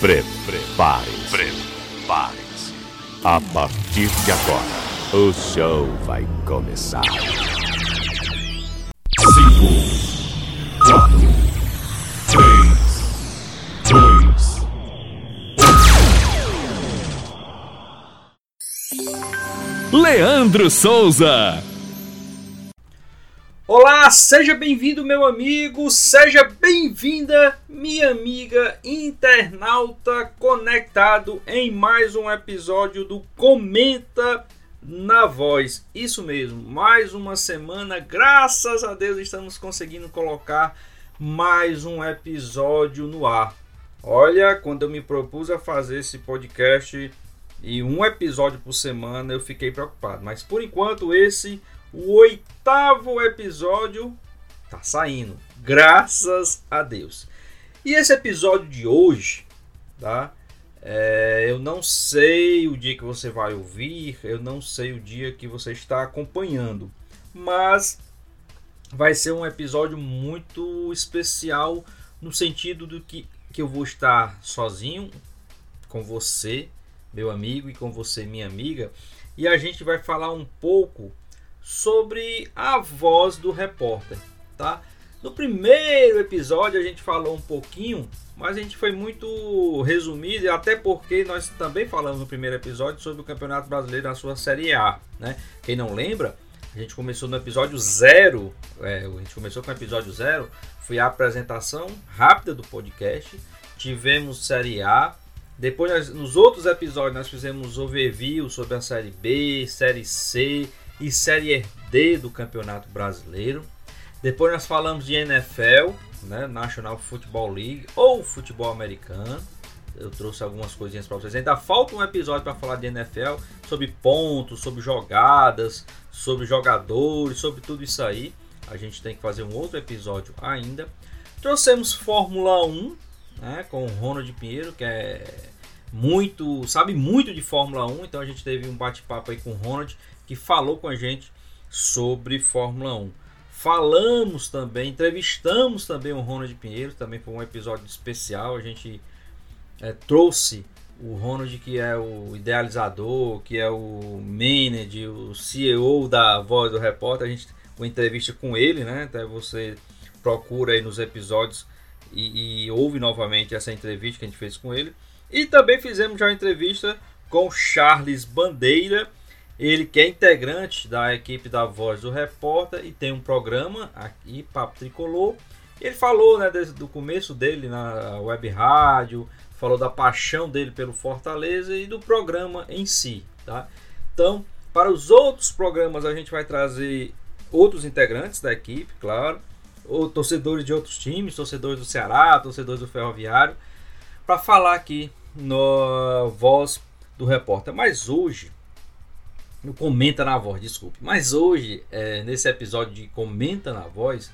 Prepare-se. Prepare-se. A partir de agora, o show vai começar. 5, 4, 3, 2, Leandro Souza. Olá, seja bem-vindo, meu amigo, seja bem-vinda, minha amiga internauta conectado em mais um episódio do Comenta na Voz. Isso mesmo, mais uma semana, graças a Deus estamos conseguindo colocar mais um episódio no ar. Olha, quando eu me propus a fazer esse podcast e um episódio por semana, eu fiquei preocupado, mas por enquanto esse o oitavo episódio tá saindo, graças a Deus. E esse episódio de hoje, tá? É, eu não sei o dia que você vai ouvir, eu não sei o dia que você está acompanhando, mas vai ser um episódio muito especial no sentido do que, que eu vou estar sozinho com você, meu amigo, e com você, minha amiga, e a gente vai falar um pouco sobre a voz do repórter, tá? No primeiro episódio a gente falou um pouquinho, mas a gente foi muito resumido, até porque nós também falamos no primeiro episódio sobre o Campeonato Brasileiro na sua Série A, né? Quem não lembra, a gente começou no episódio zero, é, a gente começou com o episódio zero, foi a apresentação rápida do podcast, tivemos Série A, depois nós, nos outros episódios nós fizemos overview sobre a Série B, Série C, e Série D do Campeonato Brasileiro. Depois nós falamos de NFL, né, National Football League ou futebol americano. Eu trouxe algumas coisinhas para vocês. Ainda falta um episódio para falar de NFL, sobre pontos, sobre jogadas, sobre jogadores, sobre tudo isso aí. A gente tem que fazer um outro episódio ainda. Trouxemos Fórmula 1, né, com o Ronald Pinheiro, que é muito, sabe muito de Fórmula 1, então a gente teve um bate-papo aí com o Ronald que falou com a gente sobre Fórmula 1. Falamos também, entrevistamos também o Ronald Pinheiro, também foi um episódio especial. A gente é, trouxe o Ronald, que é o idealizador, que é o manager, o CEO da Voz do Repórter. A gente uma entrevista com ele, né? Até você procura aí nos episódios e, e ouve novamente essa entrevista que a gente fez com ele. E também fizemos já uma entrevista com Charles Bandeira, ele que é integrante da equipe da Voz do Repórter e tem um programa aqui, Papo Tricolor. Ele falou né, desde do começo dele na web rádio, falou da paixão dele pelo Fortaleza e do programa em si. Tá? Então, para os outros programas, a gente vai trazer outros integrantes da equipe, claro, ou torcedores de outros times, torcedores do Ceará, torcedores do Ferroviário, para falar aqui no Voz do Repórter. Mas hoje no Comenta na Voz, desculpe. Mas hoje, é, nesse episódio de Comenta na Voz,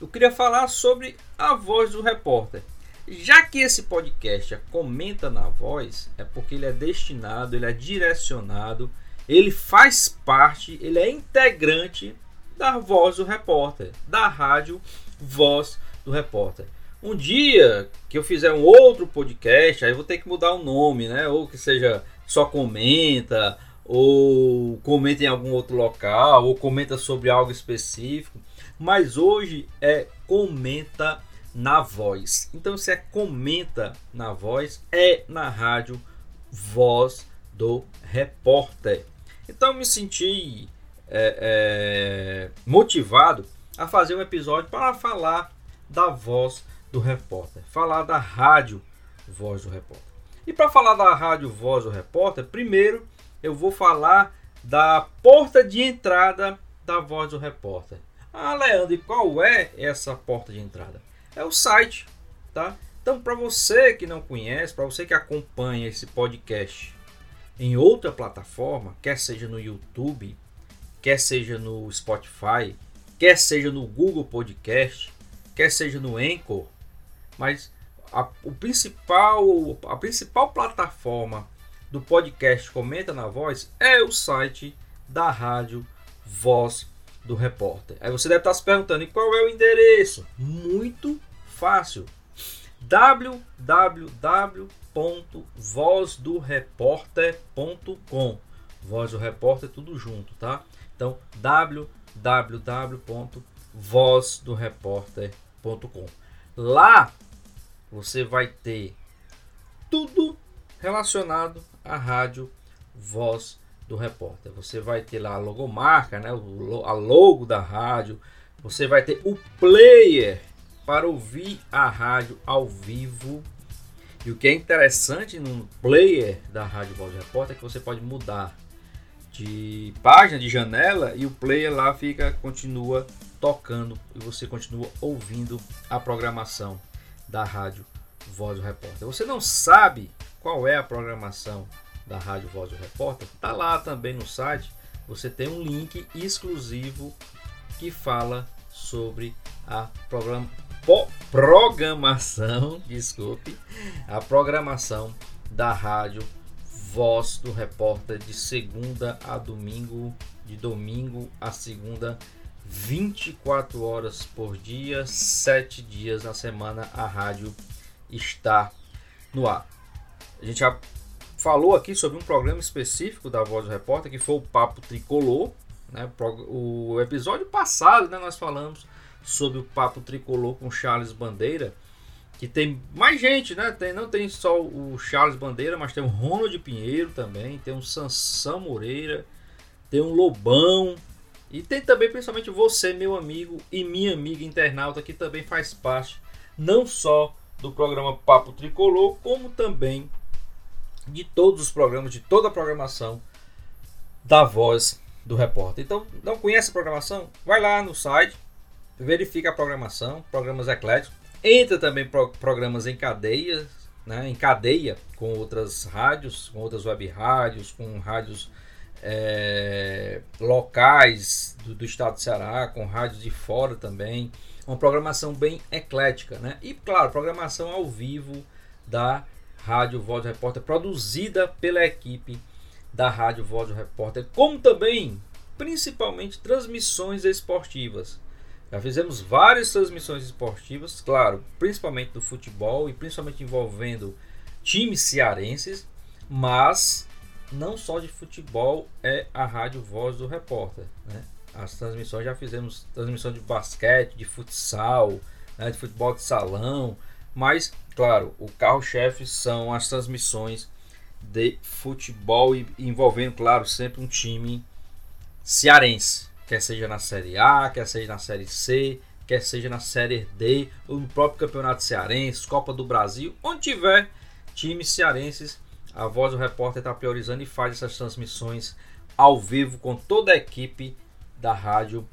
eu queria falar sobre a voz do repórter. Já que esse podcast é Comenta na Voz, é porque ele é destinado, ele é direcionado, ele faz parte, ele é integrante da voz do repórter, da rádio Voz do Repórter. Um dia que eu fizer um outro podcast, aí eu vou ter que mudar o nome, né? Ou que seja só comenta, ou comenta em algum outro local, ou comenta sobre algo específico. Mas hoje é comenta na voz. Então, se é comenta na voz, é na rádio Voz do Repórter. Então, me senti é, é, motivado a fazer um episódio para falar da voz do repórter, falar da rádio Voz do Repórter. E para falar da rádio Voz do Repórter, primeiro eu vou falar da porta de entrada da voz do repórter. Ah, Leandro, e qual é essa porta de entrada? É o site, tá? Então, para você que não conhece, para você que acompanha esse podcast em outra plataforma, quer seja no YouTube, quer seja no Spotify, quer seja no Google Podcast, quer seja no Anchor, mas a, o principal, a principal plataforma do podcast Comenta na Voz é o site da rádio Voz do Repórter. Aí você deve estar se perguntando, e qual é o endereço? Muito fácil. www.vozdoreporter.com. Voz do Repórter tudo junto, tá? Então www.vozdoreporter.com. Lá você vai ter tudo relacionado à rádio Voz do Repórter. Você vai ter lá a logomarca, né, a logo da rádio. Você vai ter o player para ouvir a rádio ao vivo. E o que é interessante no player da Rádio Voz do Repórter é que você pode mudar de página, de janela e o player lá fica continua tocando e você continua ouvindo a programação da Rádio Voz do Repórter. Você não sabe qual é a programação da Rádio Voz do Repórter? Tá lá também no site. Você tem um link exclusivo que fala sobre a programa, programação, desculpe, a programação da Rádio Voz do Repórter de segunda a domingo, de domingo a segunda, 24 horas por dia, 7 dias na semana, a rádio está no ar. A gente já falou aqui sobre um programa específico da Voz do Repórter, que foi o Papo Tricolor. Né? O episódio passado né, nós falamos sobre o Papo Tricolor com Charles Bandeira, que tem mais gente, né? Tem, não tem só o Charles Bandeira, mas tem o Ronald Pinheiro também, tem o Sansão Moreira, tem o Lobão, e tem também principalmente você, meu amigo e minha amiga internauta, que também faz parte não só do programa Papo Tricolor, como também de todos os programas, de toda a programação da voz do repórter. Então, não conhece a programação? Vai lá no site, verifica a programação, programas ecléticos. Entra também pro, programas em cadeia, né, em cadeia com outras rádios, com outras web rádios, com rádios é, locais do, do, estado de Ceará, com rádios de fora também. Uma programação bem eclética, né? E claro, programação ao vivo da Rádio Voz do Repórter, produzida pela equipe da Rádio Voz do Repórter, como também, principalmente, transmissões esportivas. Já fizemos várias transmissões esportivas, claro, principalmente do futebol e principalmente envolvendo times cearenses, mas não só de futebol é a Rádio Voz do Repórter. Né? As transmissões já fizemos transmissão de basquete, de futsal, né? de futebol de salão, mas claro, o carro-chefe são as transmissões de futebol envolvendo, claro, sempre um time cearense, quer seja na Série A, quer seja na Série C, quer seja na Série D, ou no próprio Campeonato Cearense, Copa do Brasil, onde tiver times cearenses a voz do repórter está priorizando e faz essas transmissões ao vivo com toda a equipe da rádio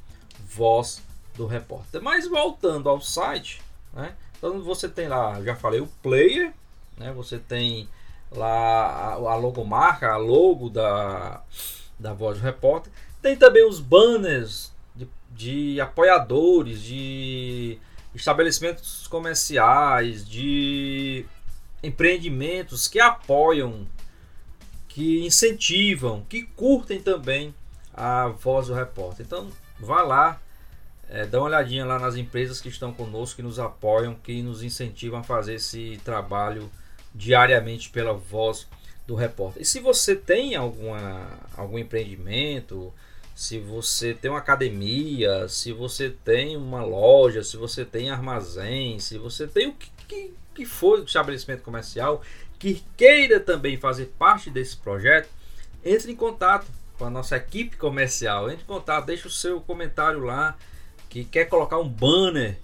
Voz do Repórter. Mas voltando ao site, né? Então você tem lá, já falei, o player, né? Você tem lá a, logomarca, a logo da, da Voz do Repórter. Tem também os banners de, de apoiadores, de estabelecimentos comerciais, de empreendimentos que apoiam, que incentivam, que curtem também a voz do repórter. Então, vá lá, é, dá uma olhadinha lá nas empresas que estão conosco, que nos apoiam, que nos incentivam a fazer esse trabalho diariamente pela voz do repórter. E se você tem alguma, algum empreendimento, se você tem uma academia, se você tem uma loja, se você tem armazém, se você tem o que, que que for estabelecimento comercial que queira também fazer parte desse projeto, entre em contato com a nossa equipe comercial. Entre em contato, deixe o seu comentário lá que quer colocar um banner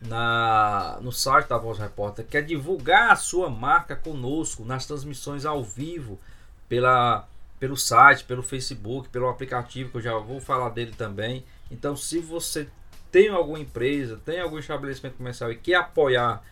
na, no site da Voz Repórter, quer divulgar a sua marca conosco nas transmissões ao vivo pela, pelo site, pelo Facebook, pelo aplicativo, que eu já vou falar dele também. Então, se você tem alguma empresa, tem algum estabelecimento comercial e quer apoiar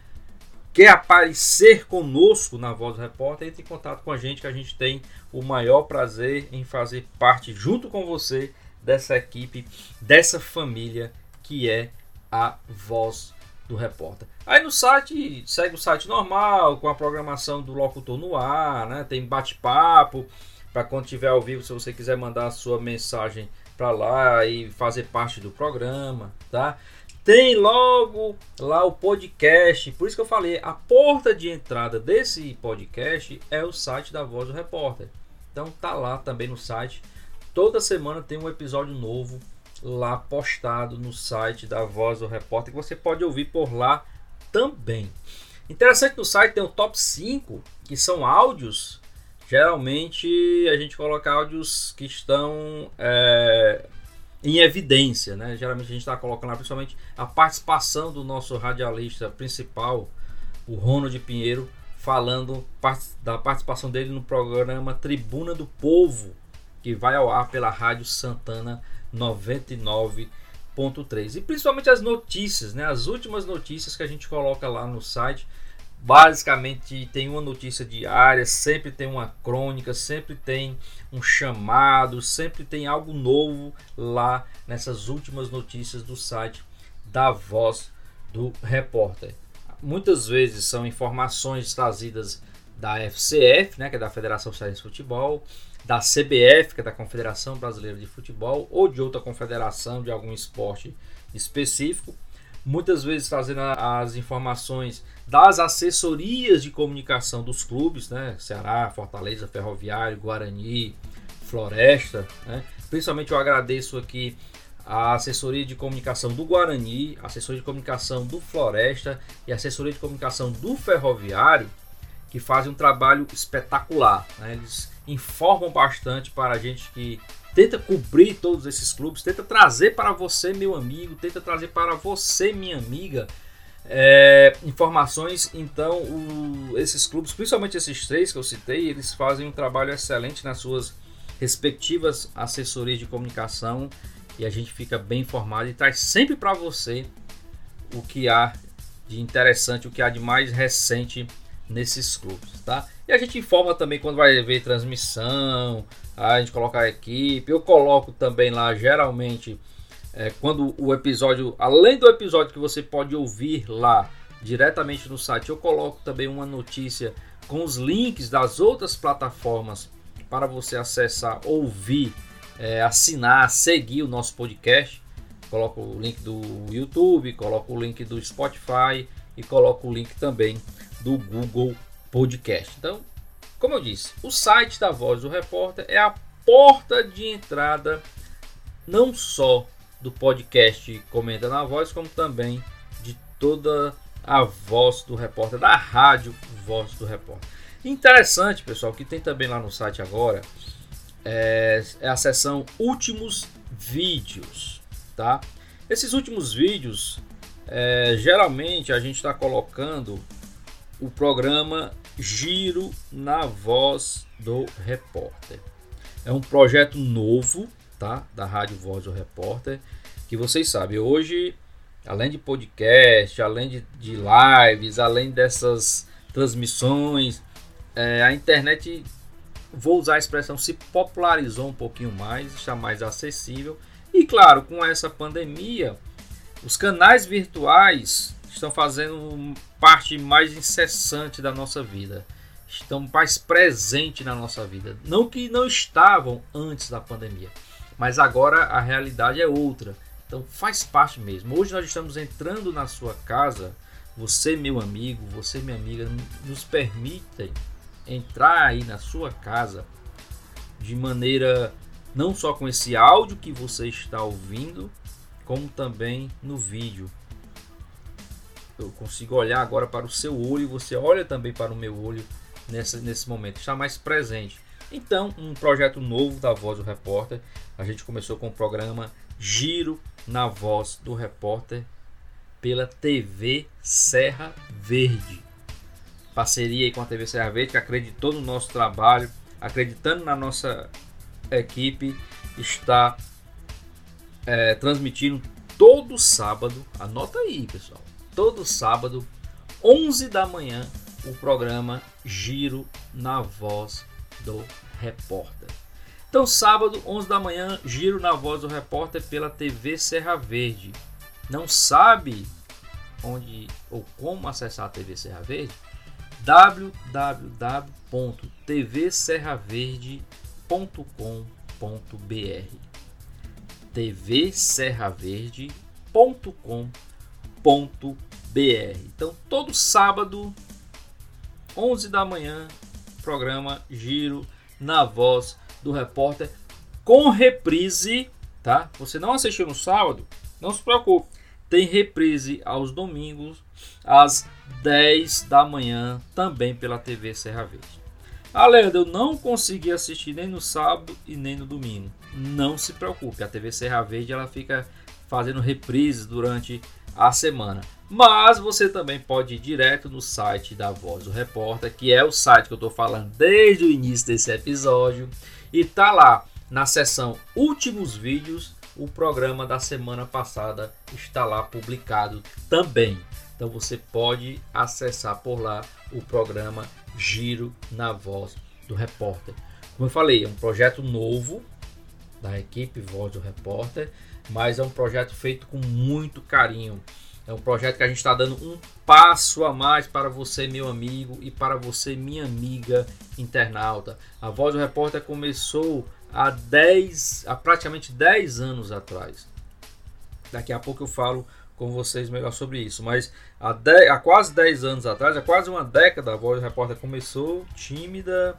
quer aparecer conosco na Voz do Repórter, entre em contato com a gente que a gente tem o maior prazer em fazer parte junto com você dessa equipe, dessa família que é a Voz do Repórter. Aí no site, segue o site normal, com a programação do locutor no ar, né? Tem bate-papo para quando tiver ao vivo, se você quiser mandar a sua mensagem para lá e fazer parte do programa, tá? tem logo lá o podcast. Por isso que eu falei, a porta de entrada desse podcast é o site da Voz do Repórter. Então tá lá também no site. Toda semana tem um episódio novo lá postado no site da Voz do Repórter que você pode ouvir por lá também. Interessante no site tem o top 5, que são áudios. Geralmente a gente coloca áudios que estão é, em evidência, né? Geralmente a gente está colocando lá principalmente a participação do nosso radialista principal, o Ronald Pinheiro, falando da participação dele no programa Tribuna do Povo, que vai ao ar pela Rádio Santana 99.3. E principalmente as notícias, né? As últimas notícias que a gente coloca lá no site Basicamente tem uma notícia diária, sempre tem uma crônica, sempre tem um chamado, sempre tem algo novo lá nessas últimas notícias do site da Voz do Repórter. Muitas vezes são informações trazidas da FCF, né, que é da Federação Cearense de Futebol, da CBF, que é da Confederação Brasileira de Futebol, ou de outra confederação de algum esporte específico muitas vezes trazendo as informações das assessorias de comunicação dos clubes, né? Ceará, Fortaleza, Ferroviário, Guarani, Floresta, né? Principalmente eu agradeço aqui a assessoria de comunicação do Guarani, a assessoria de comunicação do Floresta e a assessoria de comunicação do Ferroviário, que fazem um trabalho espetacular. Né? Eles informam bastante para a gente que tenta cobrir todos esses clubes, tenta trazer para você, meu amigo, tenta trazer para você, minha amiga, é, informações. Então, o, esses clubes, principalmente esses três que eu citei, eles fazem um trabalho excelente nas suas respectivas assessorias de comunicação e a gente fica bem informado e traz sempre para você o que há de interessante, o que há de mais recente nesses clubes, tá? E a gente informa também quando vai haver transmissão, a gente coloca a equipe. Eu coloco também lá, geralmente, é, quando o episódio, além do episódio que você pode ouvir lá diretamente no site, eu coloco também uma notícia com os links das outras plataformas para você acessar, ouvir, é, assinar, seguir o nosso podcast. Coloco o link do YouTube, coloco o link do Spotify e coloco o link também do Google Podcast. Então, como eu disse, o site da Voz do Repórter é a porta de entrada não só do podcast Comenta na Voz, como também de toda a voz do repórter, da rádio Voz do Repórter. Interessante, pessoal, que tem também lá no site agora é, é a seção Últimos Vídeos, tá? Esses últimos vídeos, é, geralmente a gente está colocando o programa Giro na Voz do Repórter. É um projeto novo, tá? Da Rádio Voz do Repórter, que vocês sabem, hoje, além de podcast, além de, de lives, além dessas transmissões, é, a internet, vou usar a expressão, se popularizou um pouquinho mais, está mais acessível. E claro, com essa pandemia, os canais virtuais estão fazendo parte mais incessante da nossa vida. Estão mais presentes na nossa vida. Não que não estavam antes da pandemia, mas agora a realidade é outra. Então faz parte mesmo. Hoje nós estamos entrando na sua casa. Você, meu amigo, você, minha amiga, nos permitem entrar aí na sua casa de maneira não só com esse áudio que você está ouvindo, como também no vídeo eu consigo olhar agora para o seu olho e você olha também para o meu olho nessa, nesse momento, está mais presente. Então, um projeto novo da Voz do Repórter. A gente começou com o programa Giro na Voz do Repórter pela TV Serra Verde. Parceria com a TV Serra Verde, que acreditou no nosso trabalho, acreditando na nossa equipe, está é, transmitindo todo sábado. Anota aí, pessoal todo sábado, 11 da manhã, o programa Giro na Voz do Repórter. Então, sábado, 11 da manhã, Giro na Voz do Repórter pela TV Serra Verde. Não sabe onde ou como acessar a TV Serra Verde? www.tvserraverde.com.br tvserraverde.com.br Então, todo sábado, 11 da manhã, programa Giro na Voz do Repórter com reprise, tá? Você não assistiu no sábado? Não se preocupe. Tem reprise aos domingos às 10 da manhã, também pela TV Serra Verde. Leandro, eu não consegui assistir nem no sábado e nem no domingo. Não se preocupe, a TV Serra Verde ela fica fazendo reprises durante a semana. Mas você também pode ir direto no site da Voz do Repórter, que é o site que eu estou falando desde o início desse episódio, e tá lá na seção Últimos Vídeos, o programa da semana passada está lá publicado também. Então você pode acessar por lá o programa Giro na Voz do Repórter. Como eu falei, é um projeto novo da equipe Voz do Repórter, mas é um projeto feito com muito carinho. É um projeto que a gente está dando um passo a mais para você, meu amigo, e para você, minha amiga internauta. A Voz do Repórter começou há 10, há praticamente 10 anos atrás. Daqui a pouco eu falo com vocês melhor sobre isso. Mas há, 10, há quase 10 anos atrás, há quase uma década, a Voz do Repórter começou tímida,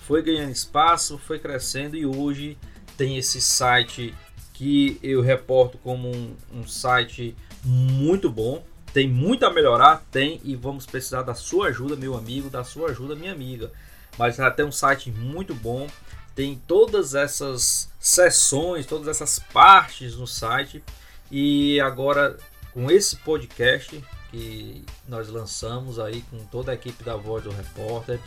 foi ganhando espaço, foi crescendo e hoje tem esse site que eu reporto como um, um site muito bom. Tem muito a melhorar, tem, e vamos precisar da sua ajuda, meu amigo, da sua ajuda, minha amiga. Mas tem um site muito bom, tem todas essas sessões, todas essas partes no site. E agora com esse podcast que nós lançamos aí com toda a equipe da Voz do Repórter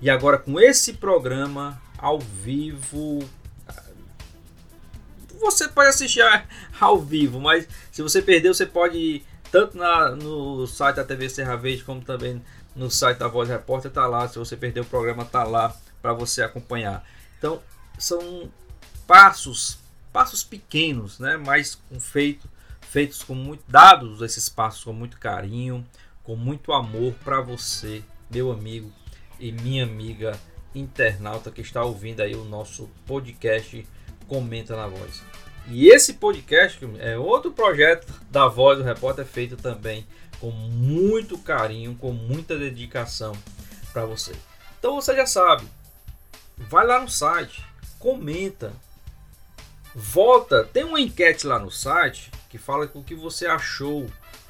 e agora com esse programa ao vivo você pode assistir ao vivo, mas se você perdeu, você pode tanto na, no site da TV Serra Verde como também no site da Voz Repórter tá lá. Se você perdeu o programa, tá lá para você acompanhar. Então, são passos, passos pequenos, né, mas com feito feitos com muito dados esses passos com muito carinho, com muito amor para você, meu amigo e minha amiga internauta que está ouvindo aí o nosso podcast Comenta na Voz. E esse podcast é outro projeto da Voz do Repórter feito também com muito carinho, com muita dedicação para você. Então você já sabe, vai lá no site, comenta, volta, tem uma enquete lá no site que fala o que você achou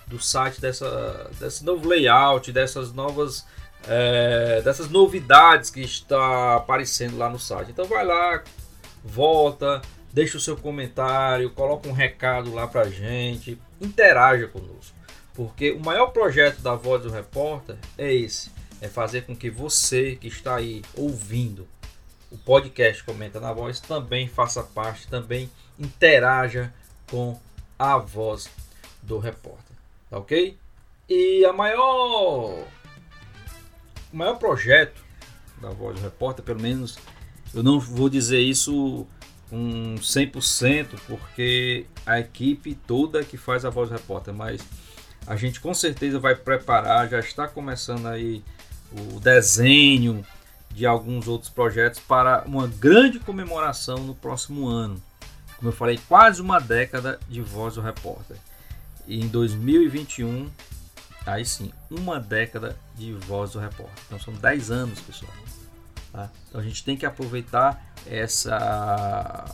do site dessa desse novo layout, dessas novas é, dessas novidades que está aparecendo lá no site. Então vai lá, volta, deixa o seu comentário, coloca um recado lá pra gente, interaja conosco. Porque o maior projeto da Voz do Repórter é esse, é fazer com que você que está aí ouvindo o podcast Comenta na Voz também faça parte, também interaja com a voz do repórter, tá ok? E a maior, o maior projeto da voz do repórter, pelo menos eu não vou dizer isso com 100%, porque a equipe toda que faz a voz do repórter, mas a gente com certeza vai preparar, já está começando aí o desenho de alguns outros projetos para uma grande comemoração no próximo ano como eu falei, quase uma década de Voz do Repórter. E em 2021, aí sim, uma década de Voz do Repórter. Então são 10 anos, pessoal. Tá? Então a gente tem que aproveitar essa.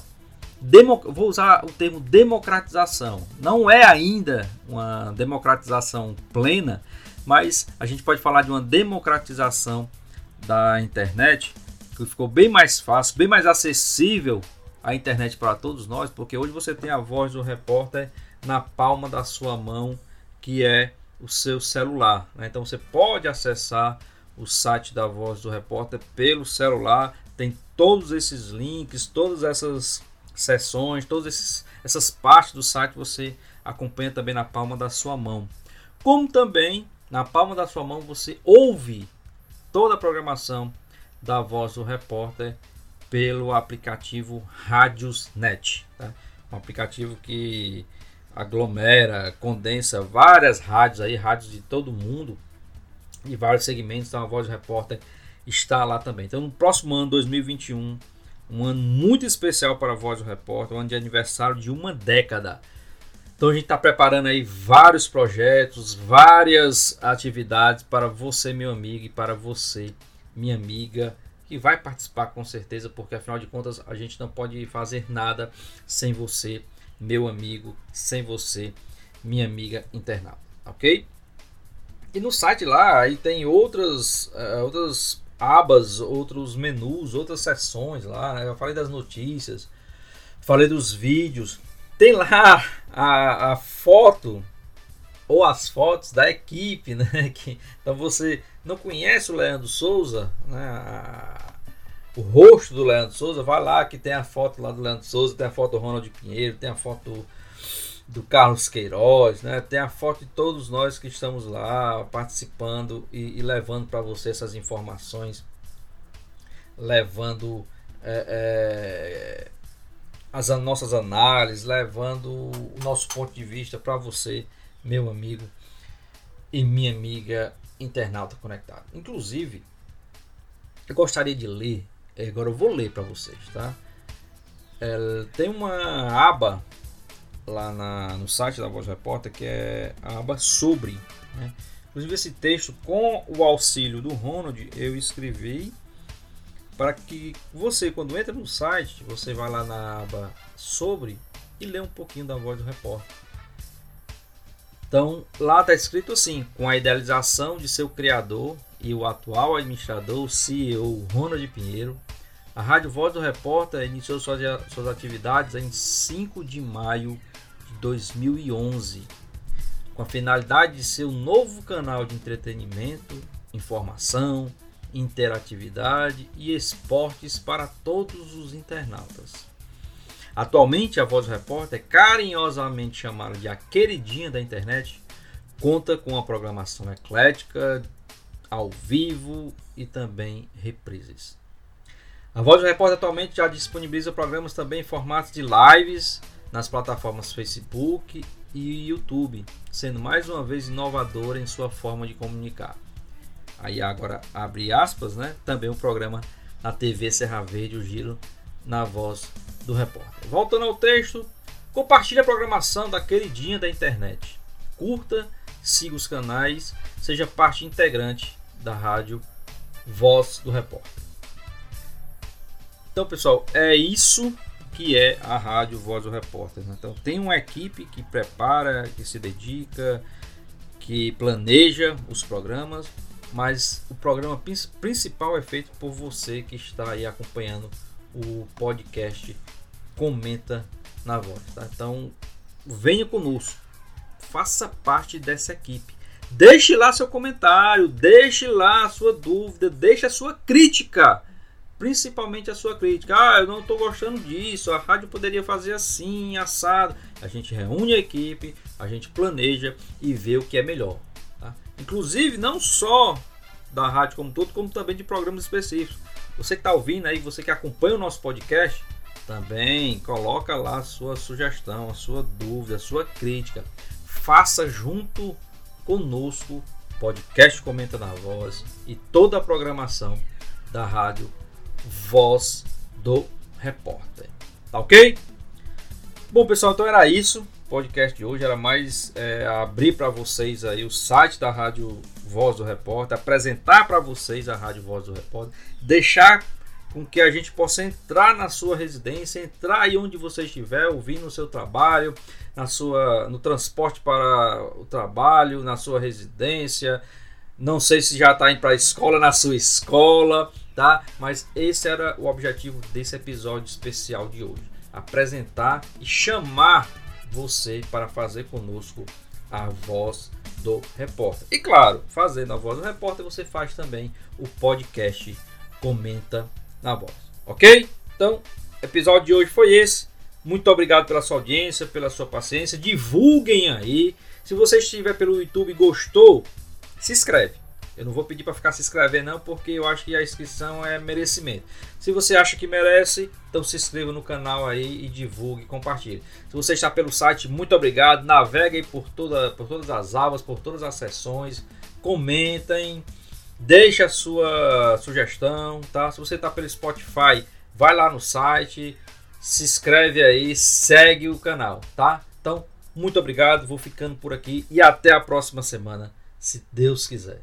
Demo... Vou usar o termo democratização. Não é ainda uma democratização plena, mas a gente pode falar de uma democratização da internet que ficou bem mais fácil, bem mais acessível a internet para todos nós, porque hoje você tem a voz do repórter na palma da sua mão, que é o seu celular. Né? Então você pode acessar o site da Voz do Repórter pelo celular, tem todos esses links, todas essas sessões, todas essas partes do site você acompanha também na palma da sua mão. Como também na palma da sua mão você ouve toda a programação da Voz do Repórter pelo aplicativo Radiosnet, tá? um aplicativo que aglomera, condensa várias rádios aí, rádios de todo mundo e vários segmentos, então a Voz do Repórter está lá também. Então no próximo ano, 2021, um ano muito especial para a Voz do Repórter, um ano de aniversário de uma década. Então a gente está preparando aí vários projetos, várias atividades para você, meu amigo, e para você, minha amiga, que vai participar com certeza, porque afinal de contas a gente não pode fazer nada sem você, meu amigo, sem você, minha amiga internauta, ok? E no site lá aí tem outras, uh, outras abas, outros menus, outras seções lá. Né? Eu falei das notícias, falei dos vídeos. Tem lá a, a foto ou as fotos da equipe, né? Que, então você não conhece o Leandro Souza, né? A, o rosto do Leandro Souza, vai lá que tem a foto lá do Leandro Souza, tem a foto do Ronald Pinheiro, tem a foto do, do Carlos Queiroz, né? Tem a foto de todos nós que estamos lá participando e, e levando para você essas informações, levando é, é, as nossas análises, levando o nosso ponto de vista para você, meu amigo e minha amiga internauta conectado. Inclusive, eu gostaria de ler, agora eu vou ler para vocês, tá? É, tem uma aba lá na, no site da Voz Repórter que é a aba sobre. Né? Inclusive, esse texto, com o auxílio do Ronald, eu escrevi para que você, quando entra no site, você vai lá na aba sobre e lê um pouquinho da voz do repórter. Então, lá está escrito assim: com a idealização de seu criador e o atual administrador, CEO Ronald Pinheiro, a Rádio Voz do Repórter iniciou suas, suas atividades em 5 de maio de 2011, com a finalidade de ser um novo canal de entretenimento, informação, interatividade e esportes para todos os internautas. Atualmente, a Voz do Repórter, carinhosamente chamada de a queridinha da internet, conta com uma programação eclética, ao vivo e também reprises. A Voz do Repórter atualmente já disponibiliza programas também em formatos de lives nas plataformas Facebook e YouTube, sendo mais uma vez inovadora em sua forma de comunicar. Aí agora abre aspas, né? Também o programa na TV Serra Verde, o Giro na voz do repórter. Voltando ao texto, compartilhe a programação da queridinha da internet. Curta, siga os canais, seja parte integrante da rádio Voz do Repórter. Então, pessoal, é isso que é a rádio Voz do Repórter. Né? Então, tem uma equipe que prepara, que se dedica, que planeja os programas mas o programa principal é feito por você que está aí acompanhando o podcast Comenta na Voz. Tá? Então venha conosco, faça parte dessa equipe. Deixe lá seu comentário, deixe lá sua dúvida, deixe a sua crítica, principalmente a sua crítica. Ah, eu não estou gostando disso, a rádio poderia fazer assim, assado. A gente reúne a equipe, a gente planeja e vê o que é melhor. Inclusive, não só da rádio como todo, como também de programas específicos. Você que está ouvindo aí, você que acompanha o nosso podcast, também coloca lá a sua sugestão, a sua dúvida, a sua crítica. Faça junto conosco podcast Comenta na Voz e toda a programação da rádio Voz do Repórter. Tá ok? Bom, pessoal, então era isso podcast de hoje era mais é, abrir para vocês aí o site da Rádio Voz do Repórter, apresentar para vocês a Rádio Voz do Repórter, deixar com que a gente possa entrar na sua residência, entrar aí onde você estiver, ouvindo o seu trabalho, na sua, no transporte para o trabalho, na sua residência. Não sei se já está indo para a escola, na sua escola, tá? Mas esse era o objetivo desse episódio especial de hoje: apresentar e chamar você para fazer conosco a voz do repórter. E claro, fazendo a voz do repórter, você faz também o podcast Comenta na Voz. Ok? Então, episódio de hoje foi esse. Muito obrigado pela sua audiência, pela sua paciência. Divulguem aí. Se você estiver pelo YouTube e gostou, se inscreve. Eu não vou pedir para ficar se inscrever não, porque eu acho que a inscrição é merecimento. Se você acha que merece, então se inscreva no canal aí e divulgue, compartilhe. Se você está pelo site, muito obrigado. Naveguem por, toda, por todas as abas, por todas as sessões. Comentem, deixe a sua sugestão, tá? Se você está pelo Spotify, vai lá no site, se inscreve aí, segue o canal, tá? Então, Muito obrigado, vou ficando por aqui e até a próxima semana, se Deus quiser.